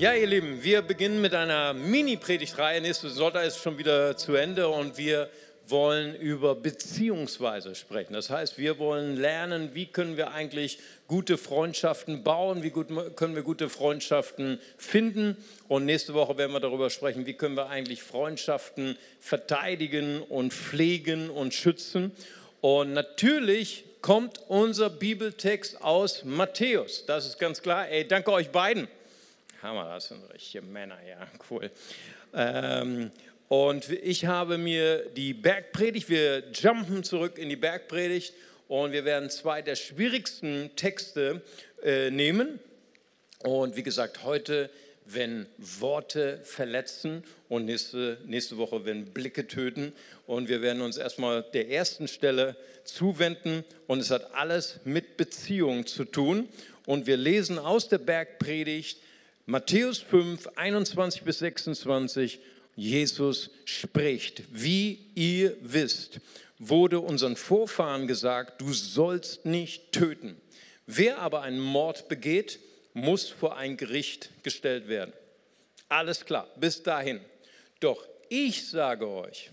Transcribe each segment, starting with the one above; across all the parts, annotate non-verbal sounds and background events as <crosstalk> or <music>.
Ja, ihr Lieben, wir beginnen mit einer Mini-Predigtreihe. Nächste Sonntag ist schon wieder zu Ende und wir wollen über Beziehungsweise sprechen. Das heißt, wir wollen lernen, wie können wir eigentlich gute Freundschaften bauen, wie gut können wir gute Freundschaften finden. Und nächste Woche werden wir darüber sprechen, wie können wir eigentlich Freundschaften verteidigen und pflegen und schützen. Und natürlich kommt unser Bibeltext aus Matthäus. Das ist ganz klar. Ey, danke euch beiden. Hammer, das sind richtige Männer, ja, cool. Ähm, und ich habe mir die Bergpredigt, wir jumpen zurück in die Bergpredigt und wir werden zwei der schwierigsten Texte äh, nehmen. Und wie gesagt, heute, wenn Worte verletzen und nächste, nächste Woche, wenn Blicke töten. Und wir werden uns erstmal der ersten Stelle zuwenden und es hat alles mit Beziehung zu tun. Und wir lesen aus der Bergpredigt Matthäus 5, 21 bis 26, Jesus spricht. Wie ihr wisst, wurde unseren Vorfahren gesagt, du sollst nicht töten. Wer aber einen Mord begeht, muss vor ein Gericht gestellt werden. Alles klar, bis dahin. Doch ich sage euch,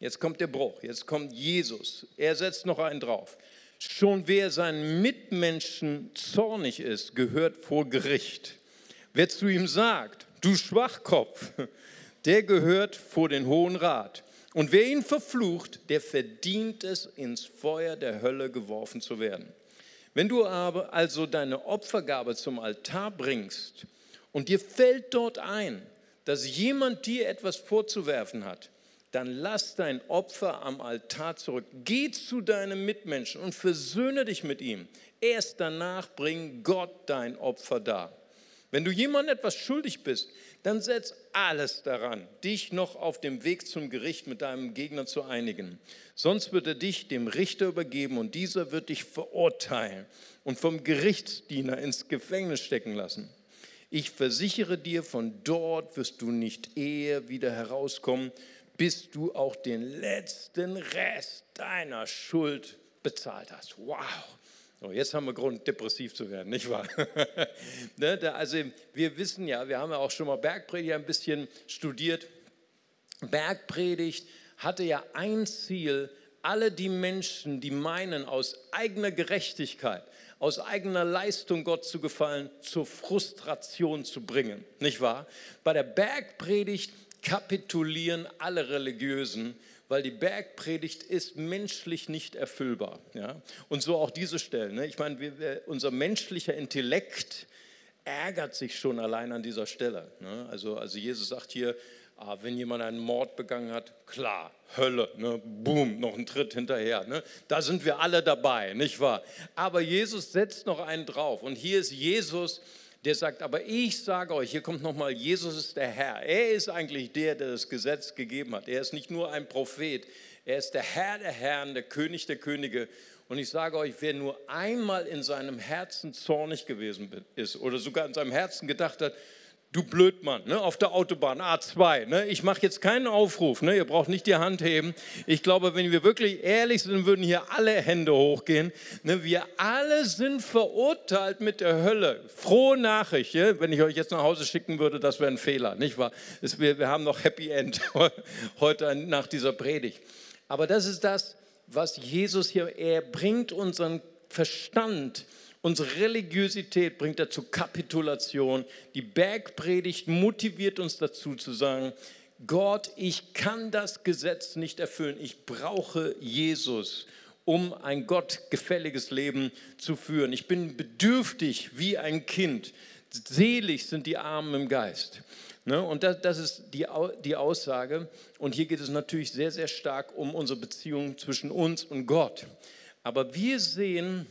jetzt kommt der Bruch, jetzt kommt Jesus, er setzt noch einen drauf. Schon wer seinen Mitmenschen zornig ist, gehört vor Gericht. Wer zu ihm sagt, du Schwachkopf, der gehört vor den Hohen Rat. Und wer ihn verflucht, der verdient es, ins Feuer der Hölle geworfen zu werden. Wenn du aber also deine Opfergabe zum Altar bringst und dir fällt dort ein, dass jemand dir etwas vorzuwerfen hat, dann lass dein Opfer am Altar zurück. Geh zu deinem Mitmenschen und versöhne dich mit ihm. Erst danach bring Gott dein Opfer dar. Wenn du jemandem etwas schuldig bist, dann setz alles daran, dich noch auf dem Weg zum Gericht mit deinem Gegner zu einigen. Sonst wird er dich dem Richter übergeben und dieser wird dich verurteilen und vom Gerichtsdiener ins Gefängnis stecken lassen. Ich versichere dir, von dort wirst du nicht eher wieder herauskommen, bis du auch den letzten Rest deiner Schuld bezahlt hast. Wow, so, jetzt haben wir Grund, depressiv zu werden, nicht wahr? <laughs> ne, da, also wir wissen ja, wir haben ja auch schon mal Bergpredigt ein bisschen studiert. Bergpredigt hatte ja ein Ziel, alle die Menschen, die meinen, aus eigener Gerechtigkeit, aus eigener Leistung Gott zu gefallen, zur Frustration zu bringen, nicht wahr? Bei der Bergpredigt kapitulieren alle Religiösen weil die Bergpredigt ist menschlich nicht erfüllbar. Ja? Und so auch diese Stellen. Ne? Ich meine, wir, unser menschlicher Intellekt ärgert sich schon allein an dieser Stelle. Ne? Also, also Jesus sagt hier, ah, wenn jemand einen Mord begangen hat, klar, Hölle, ne? boom, noch ein Tritt hinterher. Ne? Da sind wir alle dabei, nicht wahr? Aber Jesus setzt noch einen drauf. Und hier ist Jesus, der sagt, aber ich sage euch, hier kommt nochmal, Jesus ist der Herr. Er ist eigentlich der, der das Gesetz gegeben hat. Er ist nicht nur ein Prophet, er ist der Herr der Herren, der König der Könige. Und ich sage euch, wer nur einmal in seinem Herzen zornig gewesen ist oder sogar in seinem Herzen gedacht hat, du Blödmann, ne, auf der Autobahn A2. Ne, ich mache jetzt keinen Aufruf, ne, ihr braucht nicht die Hand heben. Ich glaube, wenn wir wirklich ehrlich sind, würden hier alle Hände hochgehen. Ne, wir alle sind verurteilt mit der Hölle. Frohe Nachricht, ja? wenn ich euch jetzt nach Hause schicken würde, das wäre ein Fehler, nicht wahr? Es, wir, wir haben noch Happy End <laughs> heute nach dieser Predigt. Aber das ist das, was Jesus hier, er bringt unseren Verstand Unsere Religiosität bringt dazu Kapitulation. Die Bergpredigt motiviert uns dazu zu sagen, Gott, ich kann das Gesetz nicht erfüllen. Ich brauche Jesus, um ein gottgefälliges Leben zu führen. Ich bin bedürftig wie ein Kind. Selig sind die Armen im Geist. Ne? Und das, ist die Aussage. Und hier geht es natürlich sehr, sehr stark um unsere Beziehung zwischen uns und Gott. Aber wir sehen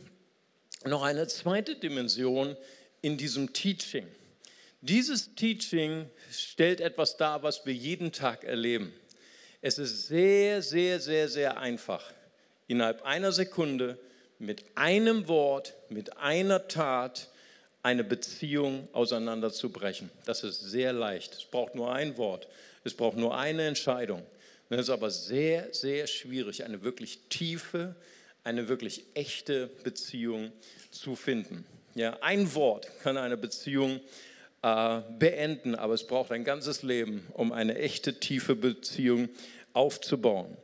noch eine zweite Dimension in diesem Teaching. Dieses Teaching stellt etwas dar, was wir jeden Tag erleben. Es ist sehr, sehr, sehr, sehr einfach, innerhalb einer Sekunde mit einem Wort, mit einer Tat eine Beziehung auseinanderzubrechen. Das ist sehr leicht. Es braucht nur ein Wort. Es braucht nur eine Entscheidung. Es ist aber sehr, sehr schwierig, eine wirklich tiefe, eine wirklich echte Beziehung zu finden. Ja, ein Wort kann eine Beziehung äh, beenden, aber es braucht ein ganzes Leben, um eine echte, tiefe Beziehung aufzubauen.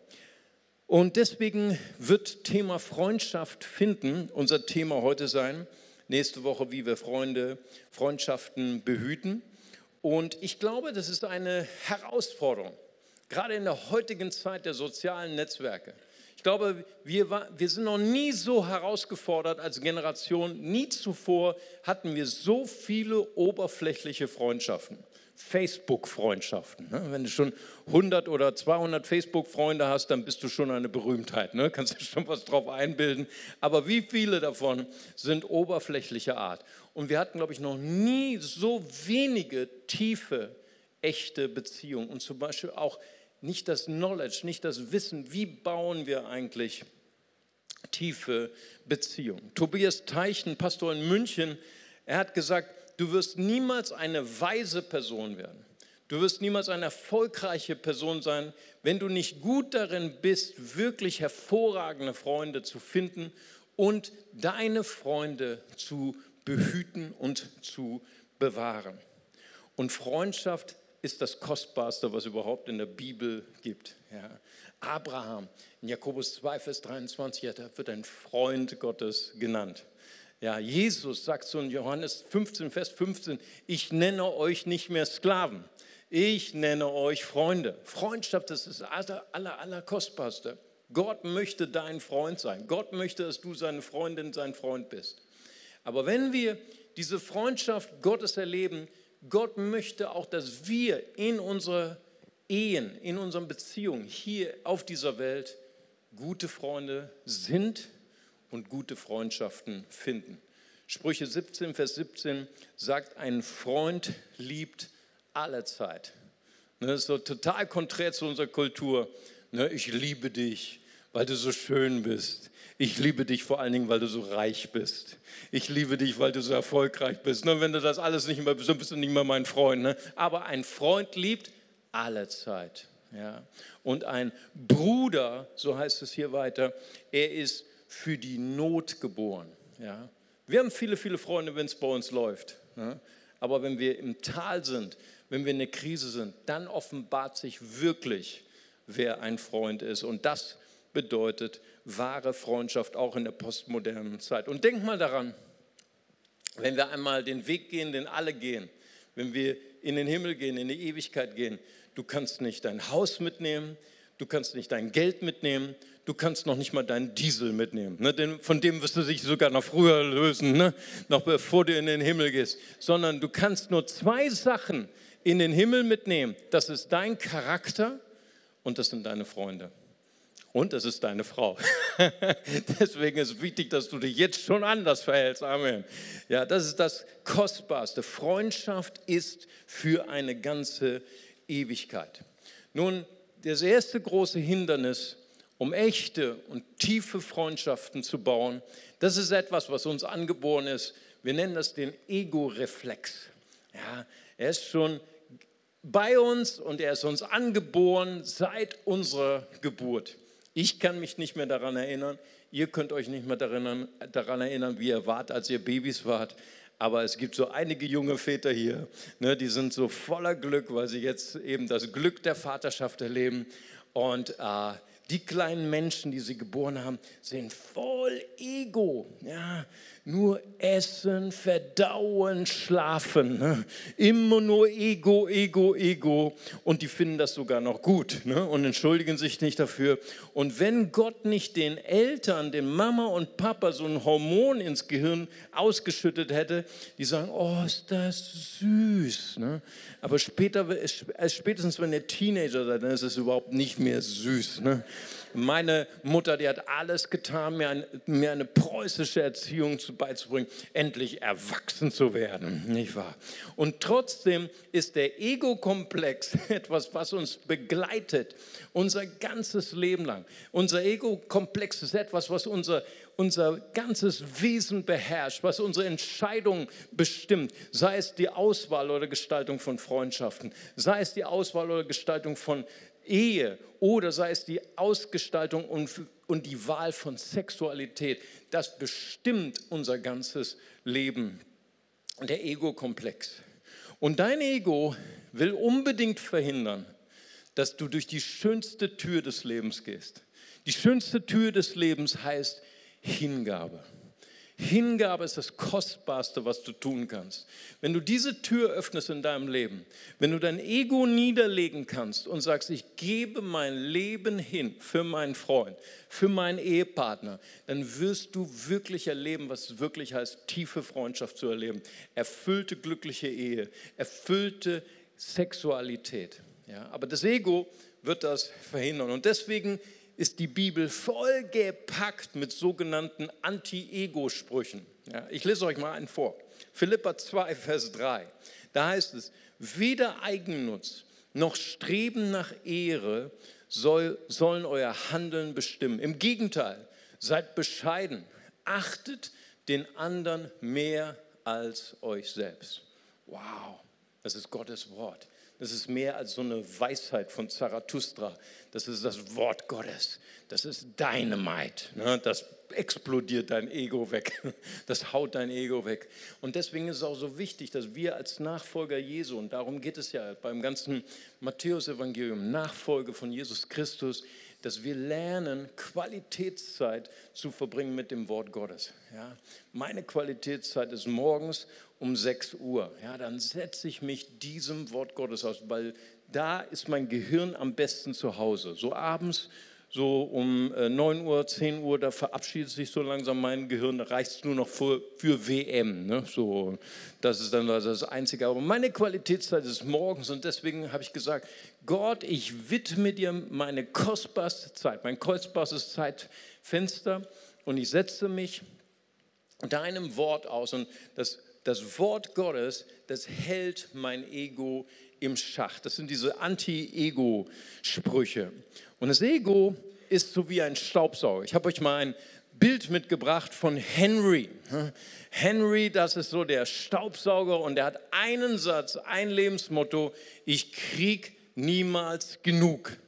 Und deswegen wird Thema Freundschaft finden unser Thema heute sein. Nächste Woche, wie wir Freunde, Freundschaften behüten. Und ich glaube, das ist eine Herausforderung, gerade in der heutigen Zeit der sozialen Netzwerke. Ich glaube, wir, wir sind noch nie so herausgefordert als Generation. Nie zuvor hatten wir so viele oberflächliche Freundschaften. Facebook-Freundschaften. Ne? Wenn du schon 100 oder 200 Facebook-Freunde hast, dann bist du schon eine Berühmtheit. Ne? Kannst du schon was drauf einbilden. Aber wie viele davon sind oberflächlicher Art? Und wir hatten, glaube ich, noch nie so wenige tiefe, echte Beziehungen. Und zum Beispiel auch nicht das Knowledge, nicht das Wissen, wie bauen wir eigentlich tiefe Beziehungen. Tobias Teichen, Pastor in München, er hat gesagt, du wirst niemals eine weise Person werden. Du wirst niemals eine erfolgreiche Person sein, wenn du nicht gut darin bist, wirklich hervorragende Freunde zu finden und deine Freunde zu behüten und zu bewahren. Und Freundschaft ist das Kostbarste, was überhaupt in der Bibel gibt. Ja. Abraham, in Jakobus 2, Vers 23, wird ein Freund Gottes genannt. Ja, Jesus sagt so in Johannes 15, Vers 15, ich nenne euch nicht mehr Sklaven, ich nenne euch Freunde. Freundschaft das ist das aller, aller, aller Kostbarste. Gott möchte dein Freund sein. Gott möchte, dass du seine Freundin, sein Freund bist. Aber wenn wir diese Freundschaft Gottes erleben, Gott möchte auch, dass wir in unserer Ehen, in unseren Beziehungen hier auf dieser Welt gute Freunde sind und gute Freundschaften finden. Sprüche 17, Vers 17 sagt, ein Freund liebt alle Zeit. Ne, das ist so total konträr zu unserer Kultur. Ne, ich liebe dich, weil du so schön bist. Ich liebe dich vor allen Dingen, weil du so reich bist. Ich liebe dich, weil du so erfolgreich bist. Nur wenn du das alles nicht mehr bist, dann bist du nicht mehr mein Freund. Ne? Aber ein Freund liebt alle Zeit. Ja? Und ein Bruder, so heißt es hier weiter, er ist für die Not geboren. Ja? Wir haben viele, viele Freunde, wenn es bei uns läuft. Ne? Aber wenn wir im Tal sind, wenn wir in der Krise sind, dann offenbart sich wirklich, wer ein Freund ist. Und das bedeutet wahre Freundschaft auch in der postmodernen Zeit. Und denk mal daran, wenn wir einmal den Weg gehen, den alle gehen, wenn wir in den Himmel gehen, in die Ewigkeit gehen, du kannst nicht dein Haus mitnehmen, du kannst nicht dein Geld mitnehmen, du kannst noch nicht mal deinen Diesel mitnehmen. Ne? Denn von dem wirst du dich sogar noch früher lösen, ne? noch bevor du in den Himmel gehst. Sondern du kannst nur zwei Sachen in den Himmel mitnehmen. Das ist dein Charakter und das sind deine Freunde. Und es ist deine Frau. <laughs> Deswegen ist es wichtig, dass du dich jetzt schon anders verhältst. Amen. Ja, das ist das Kostbarste. Freundschaft ist für eine ganze Ewigkeit. Nun, das erste große Hindernis, um echte und tiefe Freundschaften zu bauen, das ist etwas, was uns angeboren ist. Wir nennen das den Ego-Reflex. Ja, er ist schon bei uns und er ist uns angeboren seit unserer Geburt. Ich kann mich nicht mehr daran erinnern. Ihr könnt euch nicht mehr daran, daran erinnern, wie ihr wart, als ihr Babys wart. Aber es gibt so einige junge Väter hier, ne, die sind so voller Glück, weil sie jetzt eben das Glück der Vaterschaft erleben. Und äh, die kleinen Menschen, die sie geboren haben, sind voll Ego. Ja, nur essen, verdauen, schlafen. Ne? Immer nur Ego, Ego, Ego. Und die finden das sogar noch gut ne? und entschuldigen sich nicht dafür. Und wenn Gott nicht den Eltern, den Mama und Papa so ein Hormon ins Gehirn ausgeschüttet hätte, die sagen, oh, ist das süß. Ne? Aber später, spätestens wenn ihr Teenager seid, dann ist es überhaupt nicht mehr süß. Ne? Meine Mutter, die hat alles getan, mir, ein, mir eine preußische Erziehung zu, beizubringen, endlich erwachsen zu werden, nicht wahr? Und trotzdem ist der Ego-Komplex <laughs> etwas, was uns begleitet, unser ganzes Leben lang. Unser Ego-Komplex ist etwas, was unser, unser ganzes Wesen beherrscht, was unsere Entscheidungen bestimmt, sei es die Auswahl oder Gestaltung von Freundschaften, sei es die Auswahl oder Gestaltung von Ehe oder sei es die Ausgestaltung und, und die Wahl von Sexualität, das bestimmt unser ganzes Leben. Der Ego-Komplex. Und dein Ego will unbedingt verhindern, dass du durch die schönste Tür des Lebens gehst. Die schönste Tür des Lebens heißt Hingabe. Hingabe ist das Kostbarste, was du tun kannst. Wenn du diese Tür öffnest in deinem Leben, wenn du dein Ego niederlegen kannst und sagst, ich gebe mein Leben hin für meinen Freund, für meinen Ehepartner, dann wirst du wirklich erleben, was es wirklich heißt, tiefe Freundschaft zu erleben, erfüllte glückliche Ehe, erfüllte Sexualität. Ja, aber das Ego wird das verhindern. Und deswegen ist die Bibel vollgepackt mit sogenannten Anti-Ego-Sprüchen. Ja, ich lese euch mal einen vor. Philippa 2, Vers 3. Da heißt es, weder Eigennutz noch Streben nach Ehre soll, sollen euer Handeln bestimmen. Im Gegenteil, seid bescheiden, achtet den anderen mehr als euch selbst. Wow, das ist Gottes Wort. Das ist mehr als so eine Weisheit von Zarathustra. Das ist das Wort Gottes. Das ist Dynamite. Ne? Das explodiert dein Ego weg. <laughs> Das haut dein Ego weg. Und deswegen ist es auch so wichtig, dass wir als Nachfolger Jesu, und darum geht es ja beim ganzen Matthäus-Evangelium, Nachfolge von Jesus Christus, dass wir lernen, Qualitätszeit zu verbringen mit dem Wort Gottes. Ja? Meine Qualitätszeit ist morgens um 6 Uhr. Ja, dann setze ich mich diesem Wort Gottes aus, weil da ist mein Gehirn am besten zu Hause. So abends, so um 9 äh, Uhr, 10 Uhr, da verabschiedet sich so langsam mein Gehirn, da reicht es nur noch für, für WM. Ne? So, das ist dann das Einzige. Aber meine Qualitätszeit ist morgens und deswegen habe ich gesagt, Gott, ich widme dir meine kostbarste Zeit, mein kostbarstes Zeitfenster und ich setze mich deinem Wort aus und das, das Wort Gottes, das hält mein Ego im Schach. Das sind diese Anti-Ego-Sprüche. Und das Ego ist so wie ein Staubsauger. Ich habe euch mal ein Bild mitgebracht von Henry. Henry, das ist so der Staubsauger und der hat einen Satz, ein Lebensmotto, ich krieg niemals genug.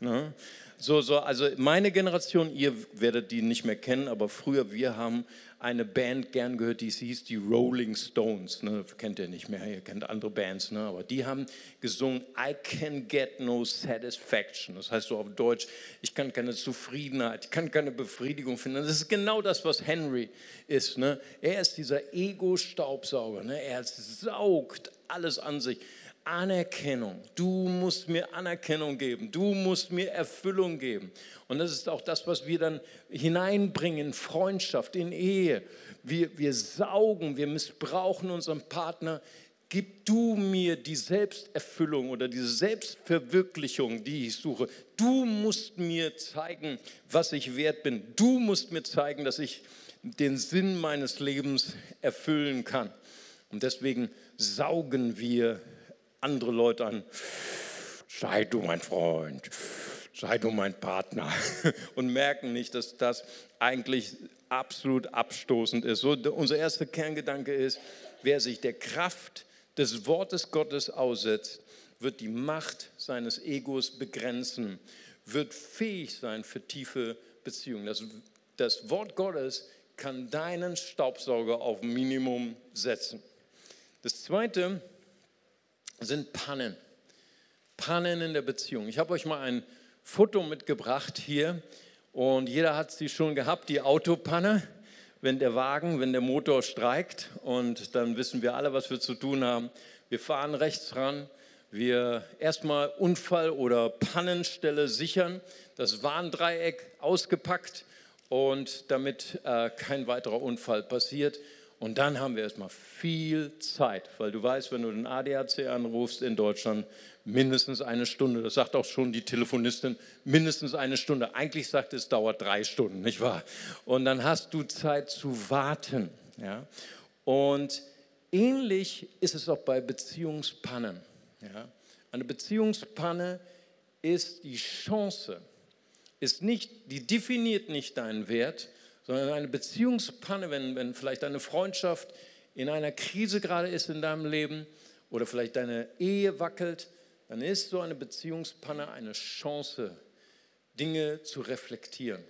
So, so, also meine Generation, ihr werdet die nicht mehr kennen, aber früher, wir haben eine Band gern gehört, die hieß die Rolling Stones. Ne? Kennt ihr nicht mehr, ihr kennt andere Bands, ne? aber die haben gesungen, I can get no satisfaction. Das heißt so auf Deutsch, ich kann keine Zufriedenheit, ich kann keine Befriedigung finden. Das ist genau das, was Henry ist. Ne? Er ist dieser Ego-Staubsauger. Ne? Er saugt alles an sich. Anerkennung. Du musst mir Anerkennung geben. Du musst mir Erfüllung geben. Und das ist auch das, was wir dann hineinbringen in Freundschaft, in Ehe. Wir, wir saugen, wir missbrauchen unseren Partner. Gib du mir die Selbsterfüllung oder diese Selbstverwirklichung, die ich suche. Du musst mir zeigen, was ich wert bin. Du musst mir zeigen, dass ich den Sinn meines Lebens erfüllen kann. Und deswegen saugen wir andere Leute an, sei du mein Freund, sei du mein Partner <laughs> und merken nicht, dass das eigentlich absolut abstoßend ist. So, unser erster Kerngedanke ist, wer sich der Kraft des Wortes Gottes aussetzt, wird die Macht seines Egos begrenzen, wird fähig sein für tiefe Beziehungen. Das, das Wort Gottes kann deinen Staubsauger auf Minimum setzen. Das Zweite sind Pannen. Pannen in der Beziehung. Ich habe euch mal ein Foto mitgebracht hier und jeder hat sie schon gehabt, die Autopanne, wenn der Wagen, wenn der Motor streikt und dann wissen wir alle, was wir zu tun haben. Wir fahren rechts ran, wir erstmal Unfall- oder Pannenstelle sichern, das Warndreieck ausgepackt und damit äh, kein weiterer Unfall passiert, und dann haben wir erstmal viel Zeit, weil du weißt, wenn du den ADAC anrufst in Deutschland, mindestens eine Stunde. Das sagt auch schon die Telefonistin, mindestens eine Stunde. Eigentlich sagt es, dauert drei Stunden, nicht wahr? Und dann hast du Zeit zu warten. Ja? Und ähnlich ist es auch bei Beziehungspannen. Ja? Eine Beziehungspanne ist die Chance, ist nicht, die definiert nicht deinen Wert, sondern eine Beziehungspanne, wenn, wenn vielleicht deine Freundschaft in einer Krise gerade ist in deinem Leben oder vielleicht deine Ehe wackelt, dann ist so eine Beziehungspanne eine Chance, Dinge zu reflektieren.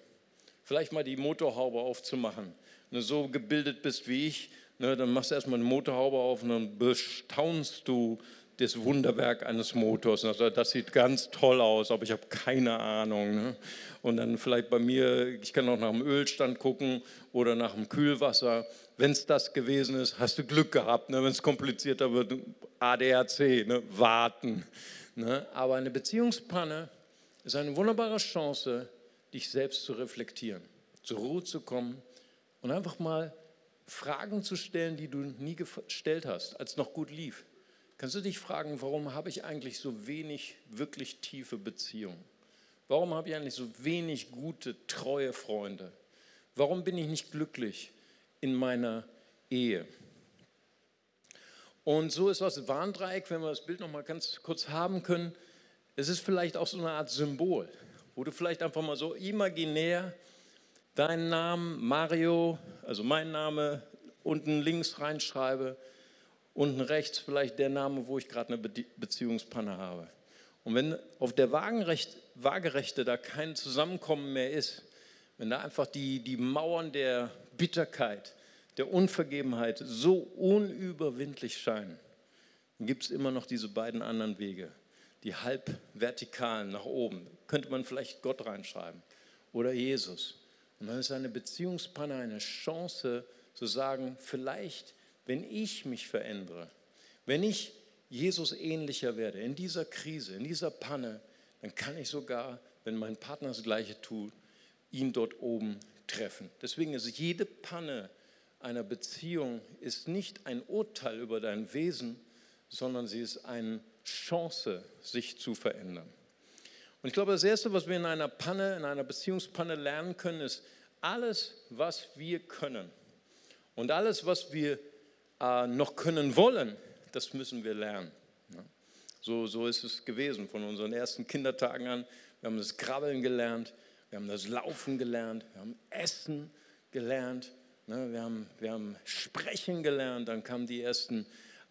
Vielleicht mal die Motorhaube aufzumachen. Wenn du so gebildet bist wie ich, ne, dann machst du erstmal eine Motorhaube auf und dann bestaunst du das Wunderwerk eines Motors. Also das sieht ganz toll aus, aber ich habe keine Ahnung. Ne? Und dann vielleicht bei mir, ich kann auch nach dem Ölstand gucken oder nach dem Kühlwasser. Wenn es das gewesen ist, hast du Glück gehabt. Ne? Wenn es komplizierter wird, ADAC, ne? warten. Ne? Aber eine Beziehungspanne ist eine wunderbare Chance, dich selbst zu reflektieren, zur Ruhe zu kommen und einfach mal Fragen zu stellen, die du nie gestellt hast, als noch gut lief. Kannst du dich fragen, warum habe ich eigentlich so wenig wirklich tiefe Beziehungen? Warum habe ich eigentlich so wenig gute, treue Freunde? Warum bin ich nicht glücklich in meiner Ehe? Und so ist das Warndreieck, wenn wir das Bild noch mal ganz kurz haben können, es ist vielleicht auch so eine Art Symbol, wo du vielleicht einfach mal so imaginär deinen Namen Mario, also mein Name, unten links reinschreibe, unten rechts vielleicht der Name, wo ich gerade eine Beziehungspanne habe. Und wenn auf der Waagerechte da kein Zusammenkommen mehr ist, wenn da einfach die, die Mauern der Bitterkeit, der Unvergebenheit so unüberwindlich scheinen, dann gibt es immer noch diese beiden anderen Wege, die halb vertikalen nach oben. Könnte man vielleicht Gott reinschreiben oder Jesus. Und dann ist eine Beziehungspanne eine Chance zu sagen, vielleicht, wenn ich mich verändere, wenn ich Jesus ähnlicher werde, in dieser Krise, in dieser Panne, dann kann ich sogar, wenn mein Partner das Gleiche tut, ihn dort oben treffen. Deswegen ist jede Panne einer Beziehung ist nicht ein Urteil über dein Wesen, sondern sie ist eine Chance, sich zu verändern. Und ich glaube, das Erste, was wir in einer Panne, in einer Beziehungspanne lernen können, ist, alles, was wir können und alles, was wir noch können wollen, das müssen wir lernen. So, so ist es gewesen von unseren ersten Kindertagen an. Wir haben das Krabbeln gelernt, wir haben das Laufen gelernt, wir haben Essen gelernt, ne, wir, haben, wir haben Sprechen gelernt, dann kamen die ersten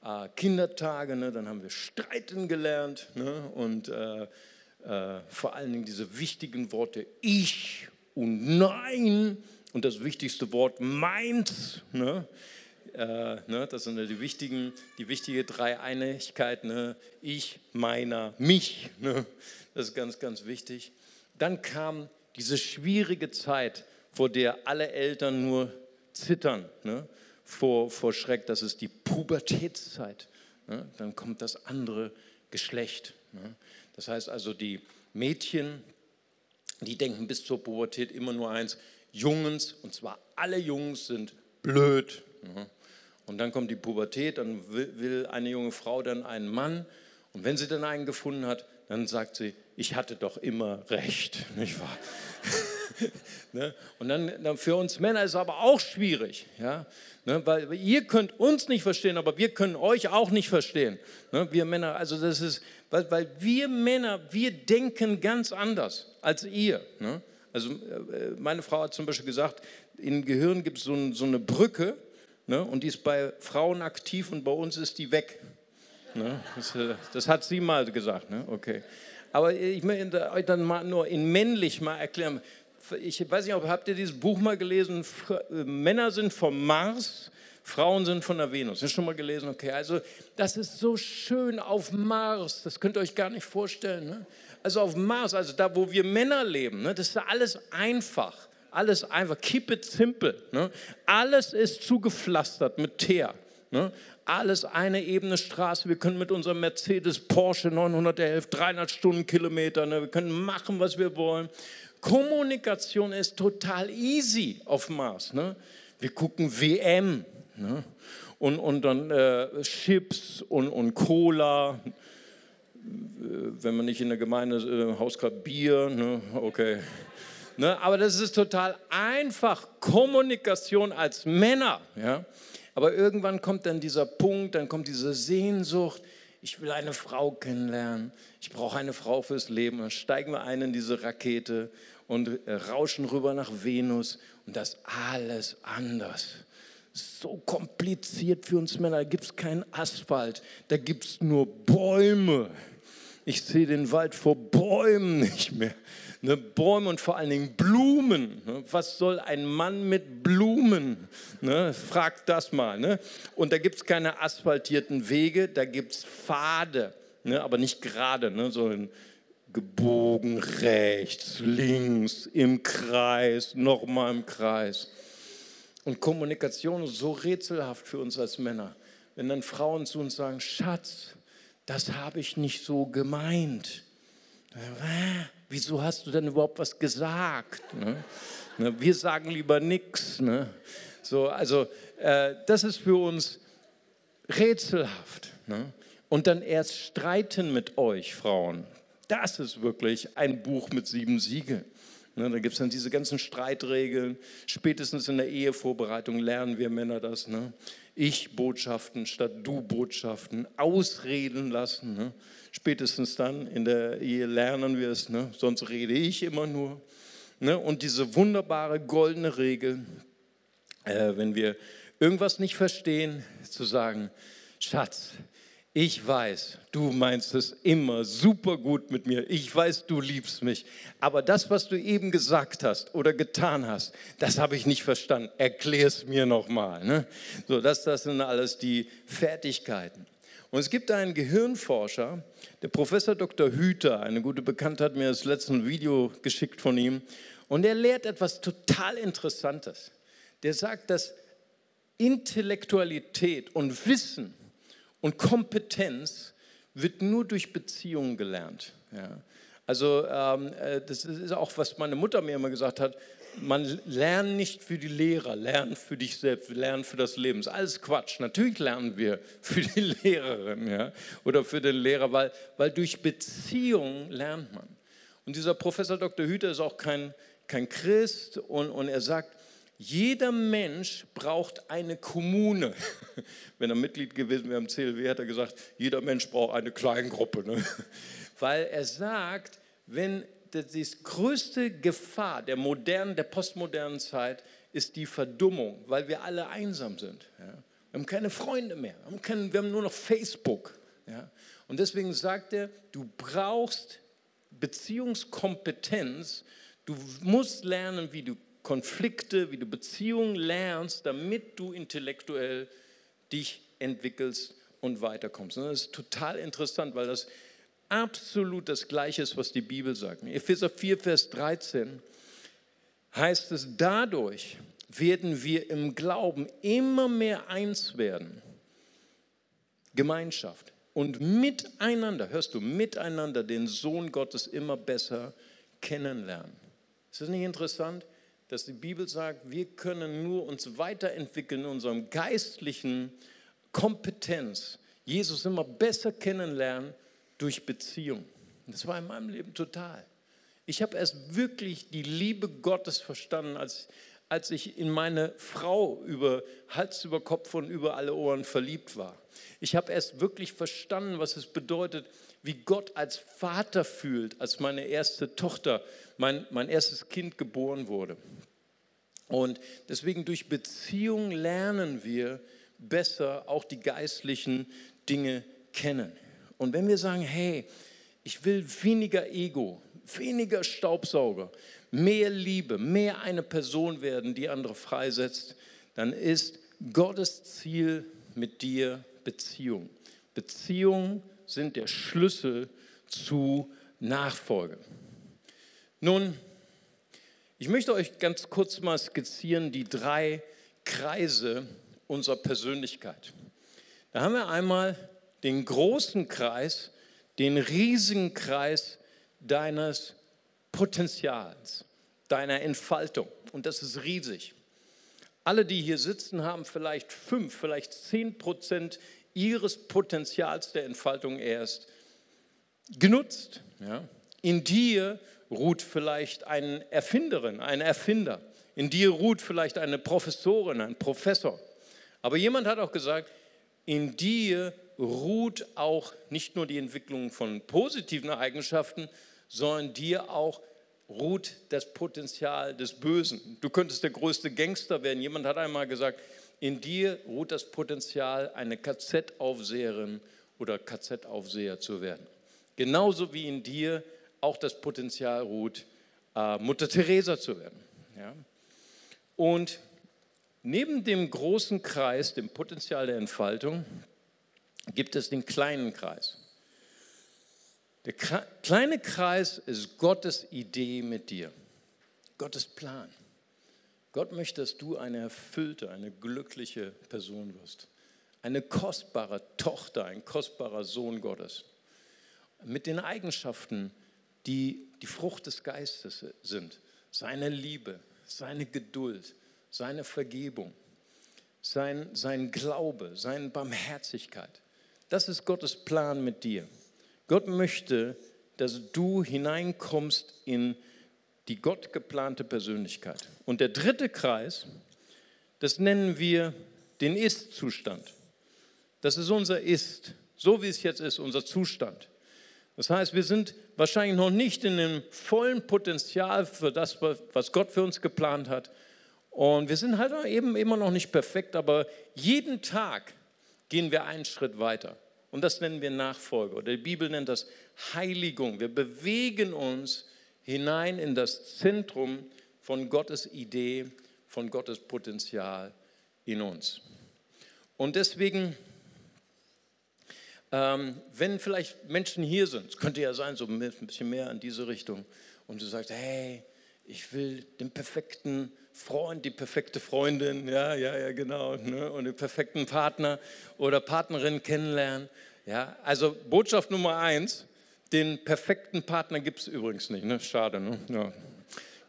äh, Kindertage, ne, dann haben wir Streiten gelernt ne, und äh, äh, vor allen Dingen diese wichtigen Worte Ich und Nein und das wichtigste Wort meins. Ne? Äh, ne, das sind die wichtigen, die wichtige Dreieinigkeit. Ne? Ich, meiner, mich. Ne? Das ist ganz, ganz wichtig. Dann kam diese schwierige Zeit, vor der alle Eltern nur zittern ne? vor, vor Schreck. Das ist die Pubertätszeit. Ne? Dann kommt das andere Geschlecht. Ne? Das heißt also, die Mädchen, die denken bis zur Pubertät immer nur eins, Jungs, und zwar alle Jungs sind blöd. Und dann kommt die Pubertät, dann will eine junge Frau dann einen Mann. Und wenn sie dann einen gefunden hat, dann sagt sie, ich hatte doch immer recht, <laughs> nicht wahr? <laughs> ne? Und dann, dann, für uns Männer ist es aber auch schwierig, ja? Ne? weil ihr könnt uns nicht verstehen, aber wir können euch auch nicht verstehen. Ne? Wir Männer, also das ist, weil, weil wir Männer, wir denken ganz anders als ihr. Ne? Also äh, meine Frau hat zum Beispiel gesagt, im Gehirn gibt es so, so, eine Brücke ne? und die ist bei Frauen aktiv und bei uns ist die weg. Ne? Das, äh, das, hat sie mal gesagt. Ne? Okay. Aber ich möchte euch dann mal nur in männlich mal erklären. Ich weiß nicht, habt ihr dieses Buch mal gelesen? Äh, Männer sind vom Mars, Frauen sind von der Venus. Hast schon mal gelesen? Okay, also das ist so schön auf Mars. Das könnt ihr euch gar nicht vorstellen. Ne? Also auf Mars, also da, wo wir Männer leben, ne? das ist alles einfach. Alles einfach. Keep it simple. Ne? Alles ist zugepflastert mit Teer. Ne? alles eine ebene Straße. Wir können mit unserem Mercedes Porsche 911 300 Stundenkilometer, ne? wir können machen, was wir wollen. Kommunikation ist total easy auf Mars. Ne? Wir gucken WM ne? und, und dann äh, Chips und, und Cola. Äh, wenn man nicht in der Gemeinde äh, Hausgrad Bier, ne? okay. Ne? Aber das ist total einfach. Kommunikation als Männer. Ja? Aber irgendwann kommt dann dieser Punkt, dann kommt diese Sehnsucht, ich will eine Frau kennenlernen, ich brauche eine Frau fürs Leben. Dann steigen wir ein in diese Rakete und äh, rauschen rüber nach Venus und das alles anders. So kompliziert für uns Männer, da gibt es keinen Asphalt, da gibt es nur Bäume. Ich sehe den Wald vor Bäumen nicht mehr. Ne, Bäume und vor allen Dingen Blumen. Ne, was soll ein Mann mit Blumen? Ne? Fragt das mal. Ne? Und da gibt es keine asphaltierten Wege, da gibt es Pfade, ne? aber nicht gerade, ne? sondern gebogen rechts, links, im Kreis, nochmal im Kreis. Und Kommunikation ist so rätselhaft für uns als Männer. Wenn dann Frauen zu uns sagen, Schatz, das habe ich nicht so gemeint. Wieso hast du denn überhaupt was gesagt? Ne? ne wir sagen lieber nichts. Ne? So, also äh, das ist für uns rätselhaft. Ne? Und dann erst streiten mit euch, Frauen. Das ist wirklich ein Buch mit sieben Siegeln. Ne, da gibt es dann diese ganzen Streitregeln. Spätestens in der Ehevorbereitung lernen wir Männer das. Ne? Ich-Botschaften statt Du-Botschaften, ausreden lassen. Ne? Spätestens dann in der Ehe lernen wir es. Ne? Sonst rede ich immer nur. Ne? Und diese wunderbare goldene Regel, äh, wenn wir irgendwas nicht verstehen, zu sagen, Schatz, ich weiß, du meinst es immer super gut mit mir. Ich weiß, du liebst mich. Aber das, was du eben gesagt hast oder getan hast, das habe ich nicht verstanden. Erklär es mir nochmal. Ne? So, das, das sind alles die Fertigkeiten. Und es gibt einen Gehirnforscher, der Professor Dr. Hüter, eine gute Bekannte hat mir das letzte Video geschickt von ihm. Und er lehrt etwas total Interessantes. Der sagt, dass Intellektualität und Wissen und Kompetenz wird nur durch Beziehungen gelernt. Ja. Also ähm, äh, das ist auch, was meine Mutter mir immer gesagt hat, man lernt nicht für die Lehrer, lernt für dich selbst, lernt für das Leben. Das ist alles Quatsch. Natürlich lernen wir <laughs> für die Lehrerin ja, oder für den Lehrer, weil, weil durch Beziehungen lernt man. Und dieser Professor Dr. Hüter ist auch kein, kein Christ und, und er sagt, jeder Mensch braucht eine Kommune. <laughs> Wenn er Mitglied gewesen wäre im CLW, hat er gesagt, jeder Mensch braucht eine Kleingruppe. Ne? <laughs> Weil er sagt, wenn die größte Gefahr der modernen, der postmodernen Zeit ist die Verdummung, weil wir alle einsam sind. Ja? Wir haben keine Freunde mehr, wir haben, kein, wir haben nur noch Facebook. Ja? Und deswegen sagt er, du brauchst Beziehungskompetenz, du musst lernen, wie du Konflikte, wie du Beziehungen lernst, damit du intellektuell dich entwickelst und weiterkommst. Und das ist total interessant, weil das absolut das Gleiche ist, was die Bibel sagt. In Epheser 4, Vers 13 heißt es, dadurch werden wir im Glauben immer mehr eins werden. Gemeinschaft. Und miteinander, hörst du, miteinander den Sohn Gottes immer besser kennenlernen. Ist das nicht interessant? Dass die Bibel sagt, wir können nur uns weiterentwickeln in unserem geistlichen Kompetenz, Jesus immer besser kennenlernen durch Beziehung. Das war in meinem Leben total. Ich habe erst wirklich die Liebe Gottes verstanden, als, als ich in meine Frau über Hals über Kopf und über alle Ohren verliebt war. Ich habe erst wirklich verstanden, was es bedeutet, wie Gott als Vater fühlt, als meine erste Tochter, mein, mein erstes Kind geboren wurde. Und deswegen durch Beziehung lernen wir besser auch die geistlichen Dinge kennen. Und wenn wir sagen, hey, ich will weniger Ego, weniger Staubsauger, mehr Liebe, mehr eine Person werden, die andere freisetzt, dann ist Gottes Ziel mit dir Beziehung. Beziehungen sind der Schlüssel zu Nachfolge. Nun, ich möchte euch ganz kurz mal skizzieren die drei Kreise unserer Persönlichkeit. Da haben wir einmal den großen Kreis, den riesigen Kreis deines Potenzials, deiner Entfaltung. Und das ist riesig. Alle, die hier sitzen, haben vielleicht fünf, vielleicht zehn Prozent ihres Potenzials der Entfaltung erst genutzt. Ja? In dir ruht vielleicht eine Erfinderin, ein Erfinder. In dir ruht vielleicht eine Professorin, ein Professor. Aber jemand hat auch gesagt, in dir ruht auch nicht nur die Entwicklung von positiven Eigenschaften, sondern dir auch ruht das Potenzial des Bösen. Du könntest der größte Gangster werden. Jemand hat einmal gesagt, in dir ruht das Potenzial, eine KZ-Aufseherin oder KZ-Aufseher zu werden. Genauso wie in dir auch das Potenzial ruht, äh, Mutter Teresa zu werden. Ja? Und Neben dem großen Kreis, dem Potenzial der Entfaltung, gibt es den kleinen Kreis. Der kleine Kreis ist Gottes Idee mit dir, Gottes Plan. Gott möchte, dass du eine erfüllte, eine glückliche Person wirst. Eine kostbare Tochter, ein kostbarer Sohn Gottes. Mit den Eigenschaften, die die Frucht des Geistes sind. Seine Liebe, seine Geduld, seine Vergebung, sein, sein Glaube, seine Barmherzigkeit. Das ist Gottes Plan mit dir. Gott möchte, dass du hineinkommst in die Gott geplante Persönlichkeit. Und der dritte Kreis, das nennen wir den Ist-Zustand. Das ist unser Ist, so wie es jetzt ist, unser Zustand. Das heißt, wir sind wahrscheinlich noch nicht in dem vollen Potenzial für das, was Gott für uns geplant hat. Und wir sind halt eben immer noch nicht perfekt, aber jeden Tag gehen wir einen Schritt weiter. Und das nennen wir Nachfolge. Oder die Bibel nennt das Heiligung. Wir bewegen uns hinein in das Zentrum von Gottes Idee, von Gottes Potenzial in uns. Und deswegen ähm, wenn vielleicht Menschen hier sind, es könnte ja sein, so ein bisschen mehr in diese Richtung, und du sagst, hey, ich will den perfekten Freund, die perfekte Freundin, ja, ja, ja, genau, ne, und den perfekten Partner oder Partnerin kennenlernen. Ja, also Botschaft Nummer eins, den perfekten Partner gibt es übrigens nicht, ne? schade, ne? Ja,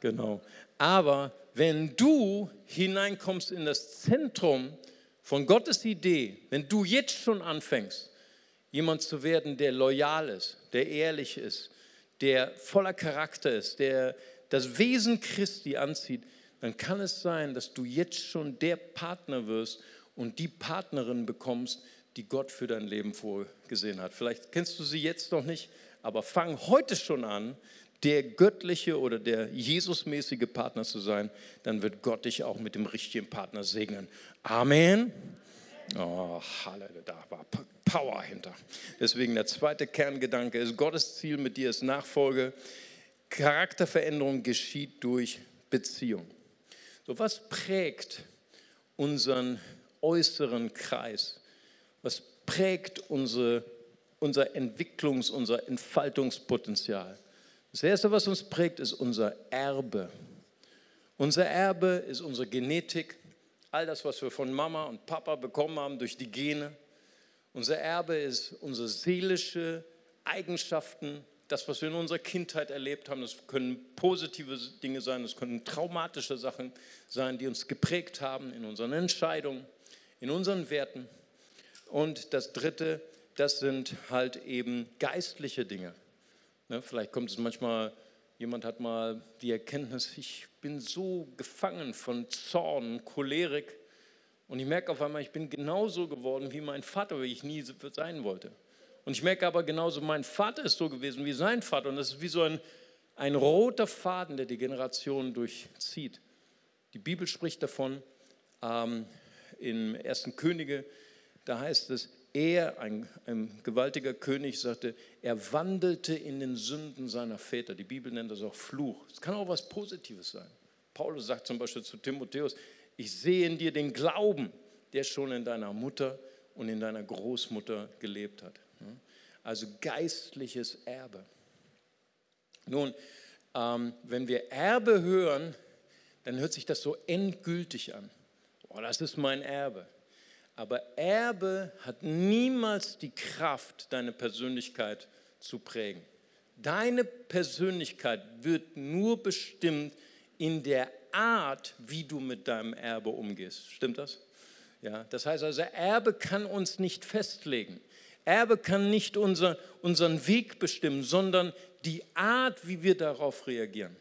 genau. Aber wenn du hineinkommst in das Zentrum von Gottes Idee, wenn du jetzt schon anfängst, jemand zu werden, der loyal ist, der ehrlich ist, der voller Charakter ist, der das Wesen Christi anzieht, dann kann es sein, dass du jetzt schon der Partner wirst und die Partnerin bekommst, die Gott für dein Leben vorgesehen hat. Vielleicht kennst du sie jetzt noch nicht, aber fang heute schon an, der göttliche oder der Jesusmäßige Partner zu sein, dann wird Gott dich auch mit dem richtigen Partner segnen. Amen. Oh, Halleluja, da war Power hinter. Deswegen der zweite Kerngedanke ist, Gottes Ziel mit dir ist Nachfolge. Charakterveränderung geschieht durch Beziehung. So, was prägt unseren äußeren Kreis? Was prägt unsere, unser Entwicklungs-, unser Entfaltungspotenzial? Das Erste, was uns prägt, ist unser Erbe. Unser Erbe ist unsere Genetik, all das, was wir von Mama und Papa bekommen haben durch die Gene. Unser Erbe ist unsere seelische Eigenschaften, das, was wir in unserer Kindheit erlebt haben. Das können positive Dinge sein, das können traumatische Sachen sein, die uns geprägt haben in unseren Entscheidungen, in unseren Werten. Und das Dritte, das sind halt eben geistliche Dinge. Ne, vielleicht kommt es manchmal, jemand hat mal die Erkenntnis, ich bin so gefangen von Zorn, Cholerik. Und ich merke auf einmal, ich bin genauso geworden wie mein Vater, wie ich nie sein wollte. Und ich merke aber genauso, mein Vater ist so gewesen wie sein Vater. Und das ist wie so ein, ein roter Faden, der die Generationen durchzieht. Die Bibel spricht davon ähm, im ersten Könige, da heißt es, er, ein, ein gewaltiger König, sagte, er wandelte in den Sünden seiner Väter. Die Bibel nennt das auch Fluch. Es kann auch was Positives sein. Paulus sagt zum Beispiel zu Timotheus, ich sehe in dir den Glauben, der schon in deiner Mutter und in deiner Großmutter gelebt hat. Also geistliches Erbe. Nun, ähm, wenn wir Erbe hören, dann hört sich das so endgültig an. Oh, das ist mein Erbe. Aber Erbe hat niemals die Kraft, deine Persönlichkeit zu prägen. Deine Persönlichkeit wird nur bestimmt in der Art, wie du mit deinem Erbe umgehst. Stimmt das? Ja, das heißt also, Erbe kann uns nicht festlegen. Erbe kann nicht unser, unseren Weg bestimmen, sondern die Art, wie wir darauf reagieren.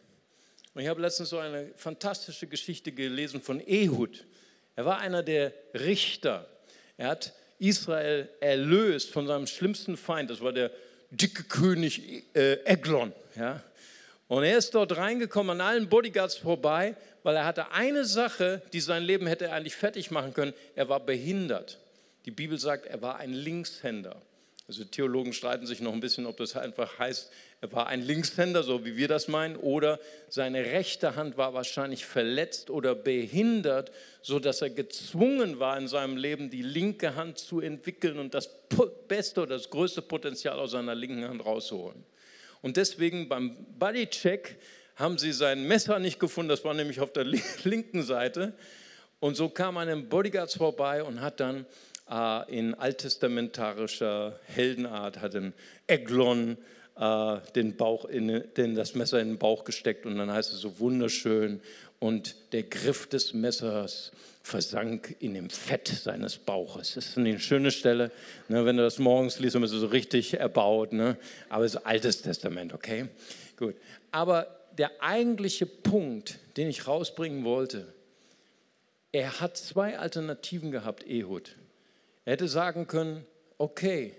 Und ich habe letztens so eine fantastische Geschichte gelesen von Ehud. Er war einer der Richter. Er hat Israel erlöst von seinem schlimmsten Feind. Das war der dicke König äh, Eglon. Ja? Und er ist dort reingekommen an allen Bodyguards vorbei, weil er hatte eine Sache, die sein Leben hätte eigentlich fertig machen können. Er war behindert. Die Bibel sagt, er war ein Linkshänder. Also Theologen streiten sich noch ein bisschen, ob das einfach heißt, er war ein Linkshänder, so wie wir das meinen, oder seine rechte Hand war wahrscheinlich verletzt oder behindert, sodass er gezwungen war in seinem Leben, die linke Hand zu entwickeln und das beste oder das größte Potenzial aus seiner linken Hand rauszuholen. Und deswegen beim Bodycheck haben sie sein Messer nicht gefunden, das war nämlich auf der <laughs> linken Seite. Und so kam an Bodyguards vorbei und hat dann äh, in alttestamentarischer Heldenart, hat den Eglon äh, den Bauch in, den, das Messer in den Bauch gesteckt und dann heißt es so wunderschön und der Griff des Messers versank in dem Fett seines Bauches. Das ist eine schöne Stelle. Ne, wenn du das morgens liest, dann ist es so richtig erbaut. Ne? Aber es ist Altes Testament, okay? Gut. Aber der eigentliche Punkt, den ich rausbringen wollte, er hat zwei Alternativen gehabt, Ehud. Er hätte sagen können, okay,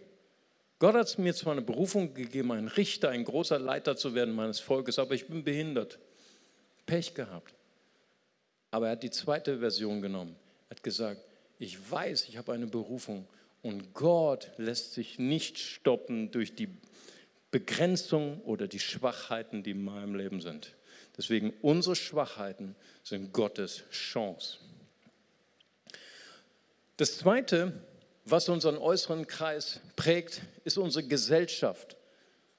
Gott hat mir zwar eine Berufung gegeben, ein Richter, ein großer Leiter zu werden meines Volkes, aber ich bin behindert. Pech gehabt. Aber er hat die zweite Version genommen. Er hat gesagt, ich weiß, ich habe eine Berufung und Gott lässt sich nicht stoppen durch die Begrenzung oder die Schwachheiten, die in meinem Leben sind. Deswegen unsere Schwachheiten sind Gottes Chance. Das Zweite, was unseren äußeren Kreis prägt, ist unsere Gesellschaft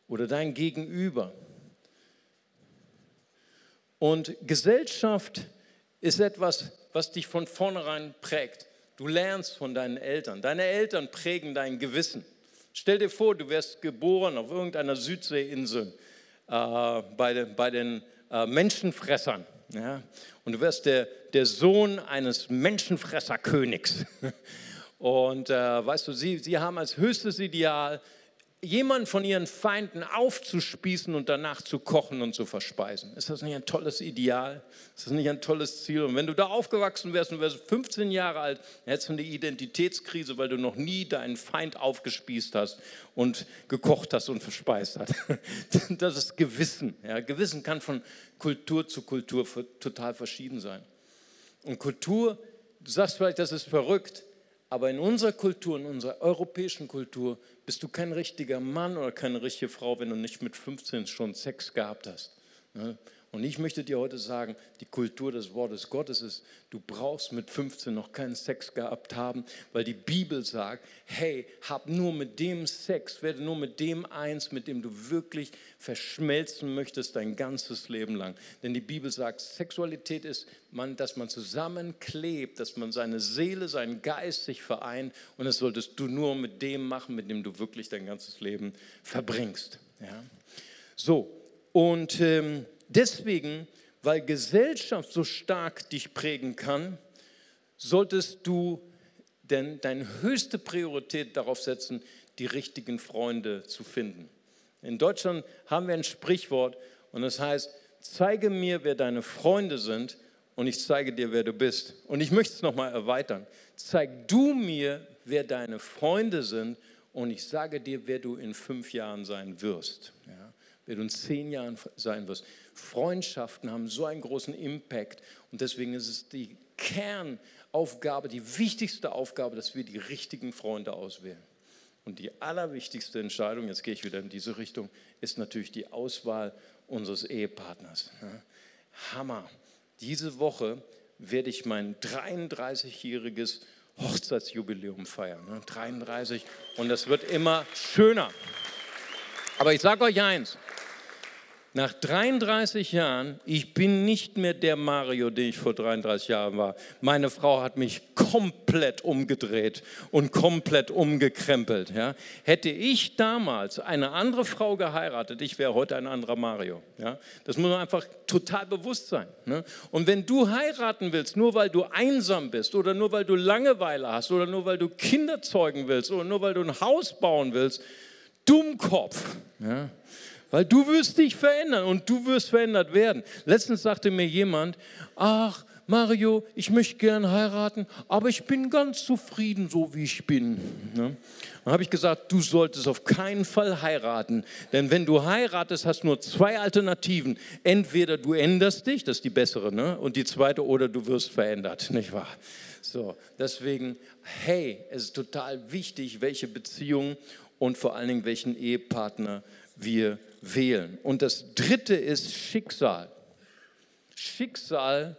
oder dein Gegenüber. Und Gesellschaft ist etwas, was dich von vornherein prägt. Du lernst von deinen Eltern. Deine Eltern prägen dein Gewissen. Stell dir vor, du wärst geboren auf irgendeiner Südseeinsel äh, bei, den, bei den äh, Menschenfressern. Ja? Und du wärst der, der Sohn eines Menschenfresserkönigs. <laughs> Und äh, weißt du, sie, sie haben als höchstes Ideal, jemanden von ihren Feinden aufzuspießen und danach zu kochen und zu verspeisen. Ist das nicht ein tolles Ideal? Ist das nicht ein tolles Ziel? Und wenn du da aufgewachsen wärst und wärst 15 Jahre alt, hättest du eine Identitätskrise, weil du noch nie deinen Feind aufgespießt hast und gekocht hast und verspeist hast. <laughs> Das ist Gewissen. Ja, Gewissen kann von Kultur zu Kultur total verschieden sein. Und Kultur, du sagst vielleicht, das ist verrückt, aber in unserer Kultur, in unserer europäischen Kultur, bist du kein richtiger Mann oder keine richtige Frau, wenn du nicht mit 15 schon Sex gehabt hast. Und ich möchte dir heute sagen, die Kultur des Wortes Gottes ist, du brauchst mit 15 noch keinen Sex gehabt haben, weil die Bibel sagt, hey, hab nur mit dem Sex, werde nur mit dem eins, mit dem du wirklich verschmelzen möchtest dein ganzes Leben lang. Denn die Bibel sagt, Sexualität ist, man, dass man zusammenklebt, dass man seine Seele, seinen Geist sich vereint und das solltest du nur mit dem machen, mit dem du wirklich dein ganzes Leben verbringst. Ja? So, und... Ähm, deswegen, weil Gesellschaft so stark dich prägen kann, solltest du denn deine höchste Priorität darauf setzen, die richtigen Freunde zu finden. In Deutschland haben wir ein Sprichwort und das heißt, zeige mir, wer deine Freunde sind und ich zeige dir, wer du bist. Und ich möchte es nochmal erweitern. Zeig du mir, wer deine Freunde sind und ich sage dir, wer du in fünf Jahren sein wirst. Ja? Wer du in zehn Jahren sein wirst. Freundschaften haben so einen großen Impact und deswegen ist es die Kernaufgabe, die wichtigste Aufgabe, dass wir die richtigen Freunde auswählen. Und die allerwichtigste Entscheidung, jetzt gehe ich wieder in diese Richtung, ist natürlich die Auswahl unseres Ehepartners. Hammer. Diese Woche werde ich mein 33-jähriges Hochzeitsjubiläum feiern. 33 und das wird immer schöner. Aber ich sage euch eins, nach 33 Jahren, ich bin nicht mehr der Mario, den ich vor 33 Jahren war. Meine Frau hat mich komplett umgedreht und komplett umgekrempelt. Ja. Hätte ich damals eine andere Frau geheiratet, ich wäre heute ein anderer Mario. Ja. Das muss man einfach total bewusst sein. Ne? Und wenn du heiraten willst, nur weil du einsam bist oder nur weil du Langeweile hast oder nur weil du Kinder zeugen willst oder nur weil du ein Haus bauen willst, Dummkopf. Ja weil du wirst dich verändern und du wirst verändert werden. Letztens sagte mir jemand, ach Mario, ich möchte gern heiraten, aber ich bin ganz zufrieden, so wie ich bin. Ne? Dann habe ich gesagt, du solltest auf keinen Fall heiraten, denn wenn du heiratest, hast du nur zwei Alternativen. Entweder du änderst dich, das ist die bessere, ne? und die zweite, oder du wirst verändert, <laughs> nicht wahr? So, deswegen, hey, es ist total wichtig, welche Beziehungen und vor allen Dingen, welchen Ehepartner wir wählen. Und das Dritte ist Schicksal. Schicksal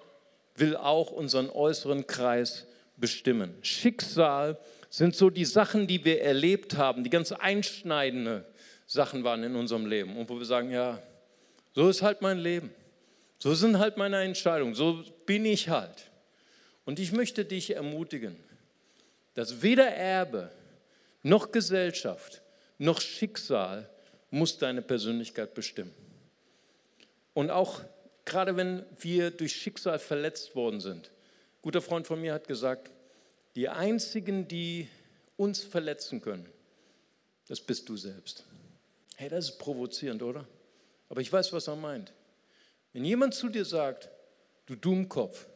will auch unseren äußeren Kreis bestimmen. Schicksal sind so die Sachen, die wir erlebt haben, die ganz einschneidende Sachen waren in unserem Leben und wo wir sagen, ja, so ist halt mein Leben. So sind halt meine Entscheidungen. So bin ich halt. Und ich möchte dich ermutigen, dass weder Erbe noch Gesellschaft noch Schicksal muss deine Persönlichkeit bestimmen. Und auch gerade wenn wir durch Schicksal verletzt worden sind. Ein guter Freund von mir hat gesagt, die einzigen, die uns verletzen können, das bist du selbst. Hey, das ist provozierend, oder? Aber ich weiß, was er meint. Wenn jemand zu dir sagt, du Dummkopf,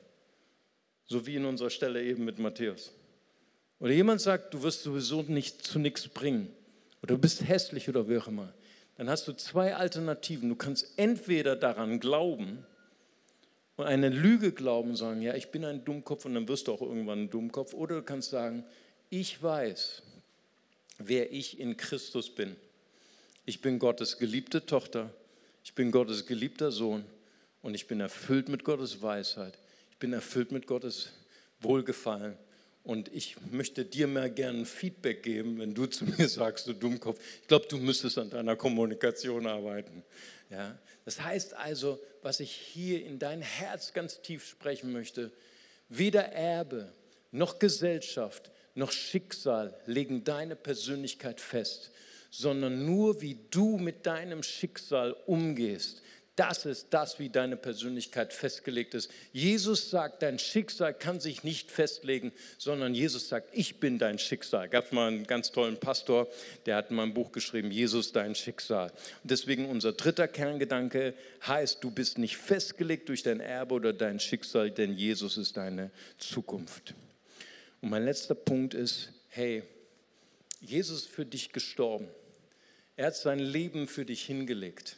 so wie in unserer Stelle eben mit Matthäus, oder jemand sagt, du wirst sowieso nicht zu nichts bringen, oder du bist hässlich oder wie auch immer, dann hast du zwei Alternativen. Du kannst entweder daran glauben und eine Lüge glauben und sagen, ja, ich bin ein Dummkopf und dann wirst du auch irgendwann ein Dummkopf, oder du kannst sagen, ich weiß, wer ich in Christus bin. Ich bin Gottes geliebte Tochter, ich bin Gottes geliebter Sohn und ich bin erfüllt mit Gottes Weisheit. Ich bin erfüllt mit Gottes Wohlgefallen. Und ich möchte dir mehr gerne Feedback geben, wenn du <laughs> zu mir sagst, du Dummkopf. Ich glaube, du müsstest an deiner Kommunikation arbeiten. Ja? Das heißt also, was ich hier in dein Herz ganz tief sprechen möchte, weder Erbe noch Gesellschaft noch Schicksal legen deine Persönlichkeit fest, sondern nur wie du mit deinem Schicksal umgehst. Das ist das, wie deine Persönlichkeit festgelegt ist. Jesus sagt, dein Schicksal kann sich nicht festlegen, sondern Jesus sagt, ich bin dein Schicksal. Gab mal einen ganz tollen Pastor, der hat mal ein Buch geschrieben, Jesus dein Schicksal. Und deswegen unser dritter Kerngedanke heißt, du bist nicht festgelegt durch dein Erbe oder dein Schicksal, denn Jesus ist deine Zukunft. Und mein letzter Punkt ist, hey, Jesus ist für dich gestorben. Er hat sein Leben für dich hingelegt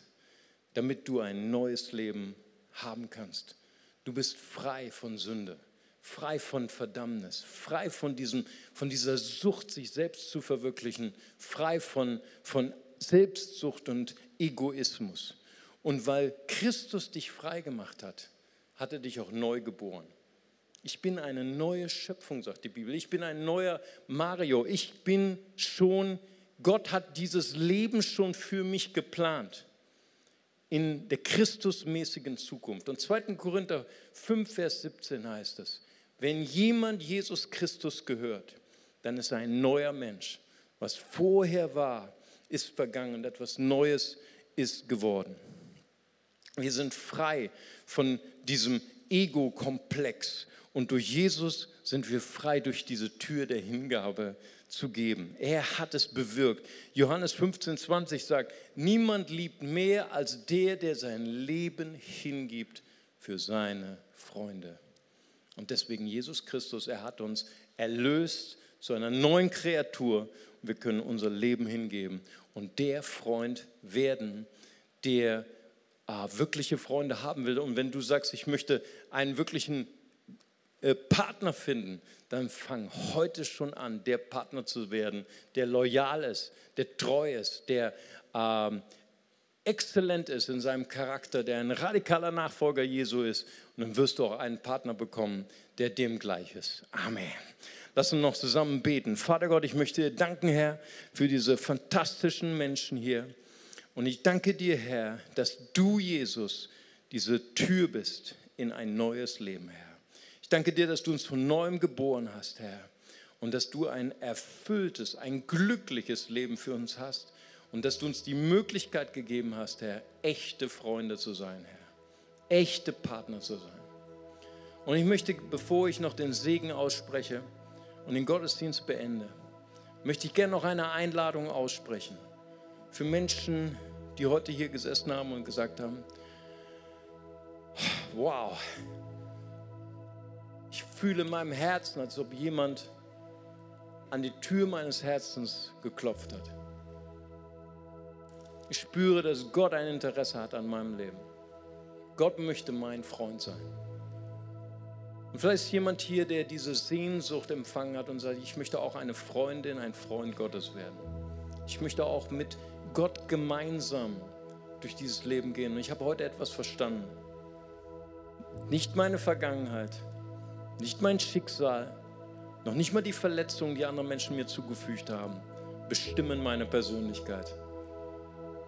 damit du ein neues Leben haben kannst. Du bist frei von Sünde, frei von Verdammnis, frei von, diesem, von dieser Sucht, sich selbst zu verwirklichen, frei von, von Selbstsucht und Egoismus. Und weil Christus dich frei gemacht hat, hat er dich auch neu geboren. Ich bin eine neue Schöpfung, sagt die Bibel. Ich bin ein neuer Mario. Ich bin schon, Gott hat dieses Leben schon für mich geplant in der Christusmäßigen Zukunft. Und 2. Korinther 5, Vers 17 heißt es, wenn jemand Jesus Christus gehört, dann ist er ein neuer Mensch. Was vorher war, ist vergangen etwas Neues ist geworden. Wir sind frei von diesem Ego-Komplex und durch Jesus sind wir frei durch diese Tür der Hingabe zu geben. Er hat es bewirkt. Johannes 15, 20 sagt, niemand liebt mehr als der, der sein Leben hingibt für seine Freunde. Und deswegen Jesus Christus, er hat uns erlöst zu einer neuen Kreatur. Wir können unser Leben hingeben und der Freund werden, der äh, wirkliche Freunde haben will. Und wenn du sagst, ich möchte einen wirklichen Partner finden, dann fang heute schon an, der Partner zu werden, der loyal ist, der treu ist, der ähm, exzellent ist in seinem Charakter, der ein radikaler Nachfolger Jesu ist. Und dann wirst du auch einen Partner bekommen, der dem gleich ist. Amen. Lass uns noch zusammen beten. Vater Gott, ich möchte dir danken, Herr, für diese fantastischen Menschen hier. Und ich danke dir, Herr, dass du, Jesus, diese Tür bist in ein neues Leben, Herr danke dir, dass du uns von neuem geboren hast, Herr. Und dass du ein erfülltes, ein glückliches Leben für uns hast. Und dass du uns die Möglichkeit gegeben hast, Herr, echte Freunde zu sein, Herr. Echte Partner zu sein. Und ich möchte, bevor ich noch den Segen ausspreche und den Gottesdienst beende, möchte ich gerne noch eine Einladung aussprechen für Menschen, die heute hier gesessen haben und gesagt haben, wow, fühle in meinem Herzen, als ob jemand an die Tür meines Herzens geklopft hat. Ich spüre, dass Gott ein Interesse hat an meinem Leben. Gott möchte mein Freund sein. Und vielleicht ist jemand hier, der diese Sehnsucht empfangen hat und sagt, ich möchte auch eine Freundin, ein Freund Gottes werden. Ich möchte auch mit Gott gemeinsam durch dieses Leben gehen. Und ich habe heute etwas verstanden. Nicht meine Vergangenheit, nicht mein Schicksal, noch nicht mal die Verletzungen, die andere Menschen mir zugefügt haben, bestimmen meine Persönlichkeit.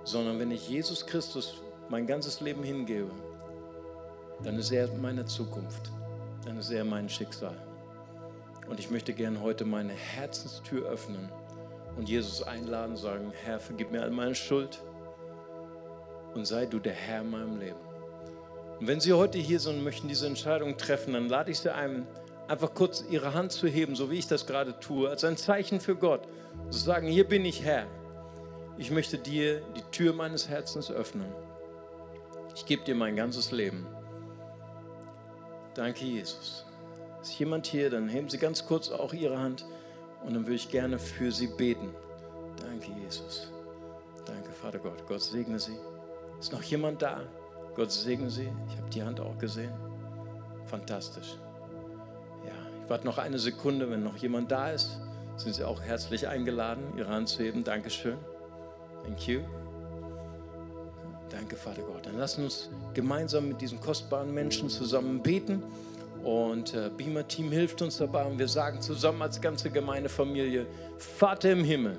Sondern wenn ich Jesus Christus mein ganzes Leben hingebe, dann ist er meine Zukunft, dann ist er mein Schicksal. Und ich möchte gerne heute meine Herzenstür öffnen und Jesus einladen, sagen, Herr, vergib mir all meine Schuld und sei du der Herr in meinem Leben. Und wenn Sie heute hier sind und möchten diese Entscheidung treffen, dann lade ich Sie ein, einfach kurz Ihre Hand zu heben, so wie ich das gerade tue, als ein Zeichen für Gott. Zu sagen, hier bin ich Herr. Ich möchte dir die Tür meines Herzens öffnen. Ich gebe dir mein ganzes Leben. Danke, Jesus. Ist jemand hier, dann heben Sie ganz kurz auch Ihre Hand und dann würde ich gerne für Sie beten. Danke, Jesus. Danke, Vater Gott. Gott segne Sie. Ist noch jemand da? Gott segne Sie. Ich habe die Hand auch gesehen. Fantastisch. Ja, ich warte noch eine Sekunde. Wenn noch jemand da ist, sind Sie auch herzlich eingeladen, Ihre Hand zu heben. Dankeschön. Thank you. Danke, Vater Gott. Dann lassen uns gemeinsam mit diesen kostbaren Menschen zusammen beten. Und äh, Beamer Team hilft uns dabei. Und wir sagen zusammen als ganze Gemeindefamilie: Vater im Himmel,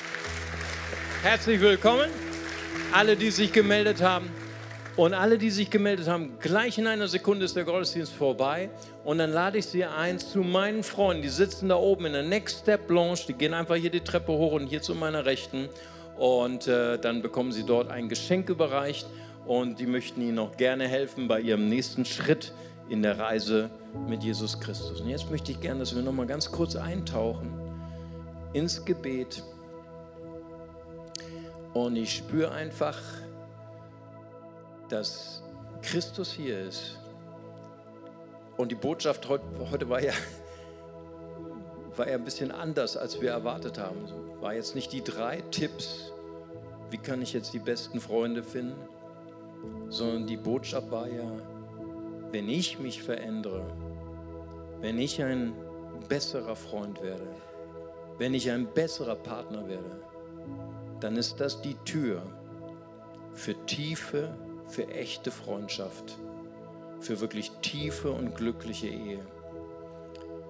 Herzlich willkommen. Alle, die sich gemeldet haben. Und alle, die sich gemeldet haben, gleich in einer Sekunde ist der Gottesdienst vorbei. Und dann lade ich Sie ein zu meinen Freunden. Die sitzen da oben in der Next Step Blanche. Die gehen einfach hier die Treppe hoch und hier zu meiner Rechten. Und äh, dann bekommen Sie dort ein Geschenk überreicht. Und die möchten Ihnen auch gerne helfen bei Ihrem nächsten Schritt in der Reise mit Jesus Christus. Und jetzt möchte ich gerne, dass wir noch mal ganz kurz eintauchen ins Gebet. Und ich spüre einfach, dass Christus hier ist. Und die Botschaft heute, war, ja, war ja ein bisschen anders, als wir erwartet haben. War jetzt nicht die drei Tipps, wie kann ich jetzt die besten Freunde finden, sondern die Botschaft war ja, wenn ich mich verändere, wenn ich ein besserer Freund werde, wenn ich ein besserer Partner werde, dann ist das die Tür für tiefe, für echte Freundschaft, für wirklich tiefe und glückliche Ehe.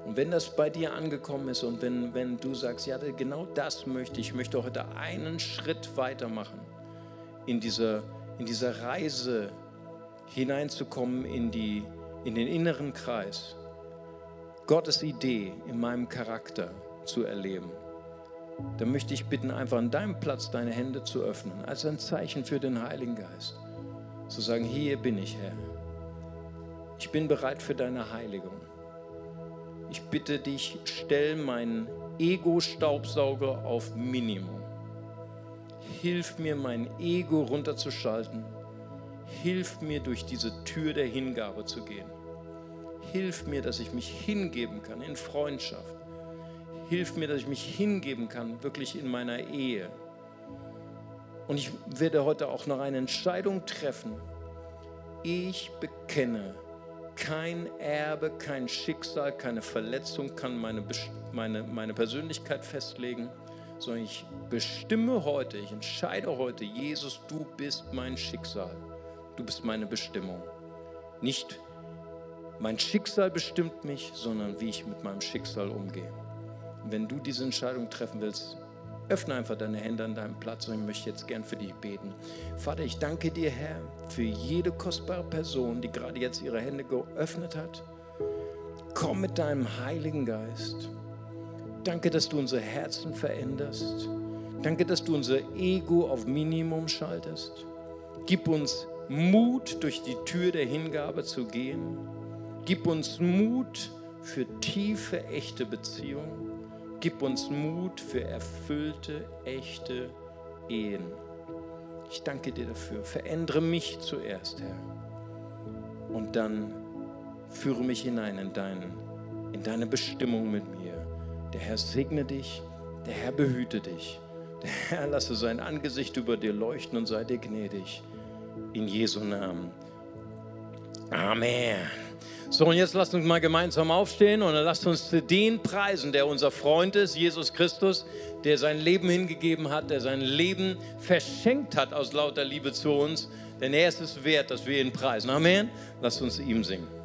Und wenn das bei dir angekommen ist und wenn, wenn du sagst, ja, genau das möchte ich, ich möchte heute einen Schritt weitermachen in dieser, in dieser Reise hineinzukommen in, die, in den inneren Kreis, Gottes Idee in meinem Charakter zu erleben, dann möchte ich bitten, einfach an deinem Platz deine Hände zu öffnen, als ein Zeichen für den Heiligen Geist. Zu sagen, hier bin ich, Herr. Ich bin bereit für deine Heiligung. Ich bitte dich, stell meinen Ego-Staubsauger auf Minimum. Hilf mir, mein Ego runterzuschalten. Hilf mir, durch diese Tür der Hingabe zu gehen. Hilf mir, dass ich mich hingeben kann in Freundschaft. Hilf mir, dass ich mich hingeben kann, wirklich in meiner Ehe. Und ich werde heute auch noch eine Entscheidung treffen. Ich bekenne, kein Erbe, kein Schicksal, keine Verletzung kann meine, meine, meine Persönlichkeit festlegen, sondern ich bestimme heute, ich entscheide heute, Jesus, du bist mein Schicksal, du bist meine Bestimmung. Nicht mein Schicksal bestimmt mich, sondern wie ich mit meinem Schicksal umgehe. Wenn du diese Entscheidung treffen willst, öffne einfach deine Hände an deinem Platz und ich möchte jetzt gern für dich beten. Vater, ich danke dir, Herr, für jede kostbare Person, die gerade jetzt ihre Hände geöffnet hat. Komm mit deinem Heiligen Geist. Danke, dass du unsere Herzen veränderst. Danke, dass du unser Ego auf Minimum schaltest. Gib uns Mut, durch die Tür der Hingabe zu gehen. Gib uns Mut für tiefe, echte Beziehungen. Gib uns Mut für erfüllte, echte Ehen. Ich danke dir dafür. Verändere mich zuerst, Herr. Und dann führe mich hinein in, deinen, in deine Bestimmung mit mir. Der Herr segne dich, der Herr behüte dich. Der Herr lasse sein Angesicht über dir leuchten und sei dir gnädig. In Jesu Namen. Amen. So, und jetzt lasst uns mal gemeinsam aufstehen und lasst uns den preisen, der unser Freund ist, Jesus Christus, der sein Leben hingegeben hat, der sein Leben verschenkt hat aus lauter Liebe zu uns. Denn er ist es wert, dass wir ihn preisen. Amen. Lasst uns ihm singen.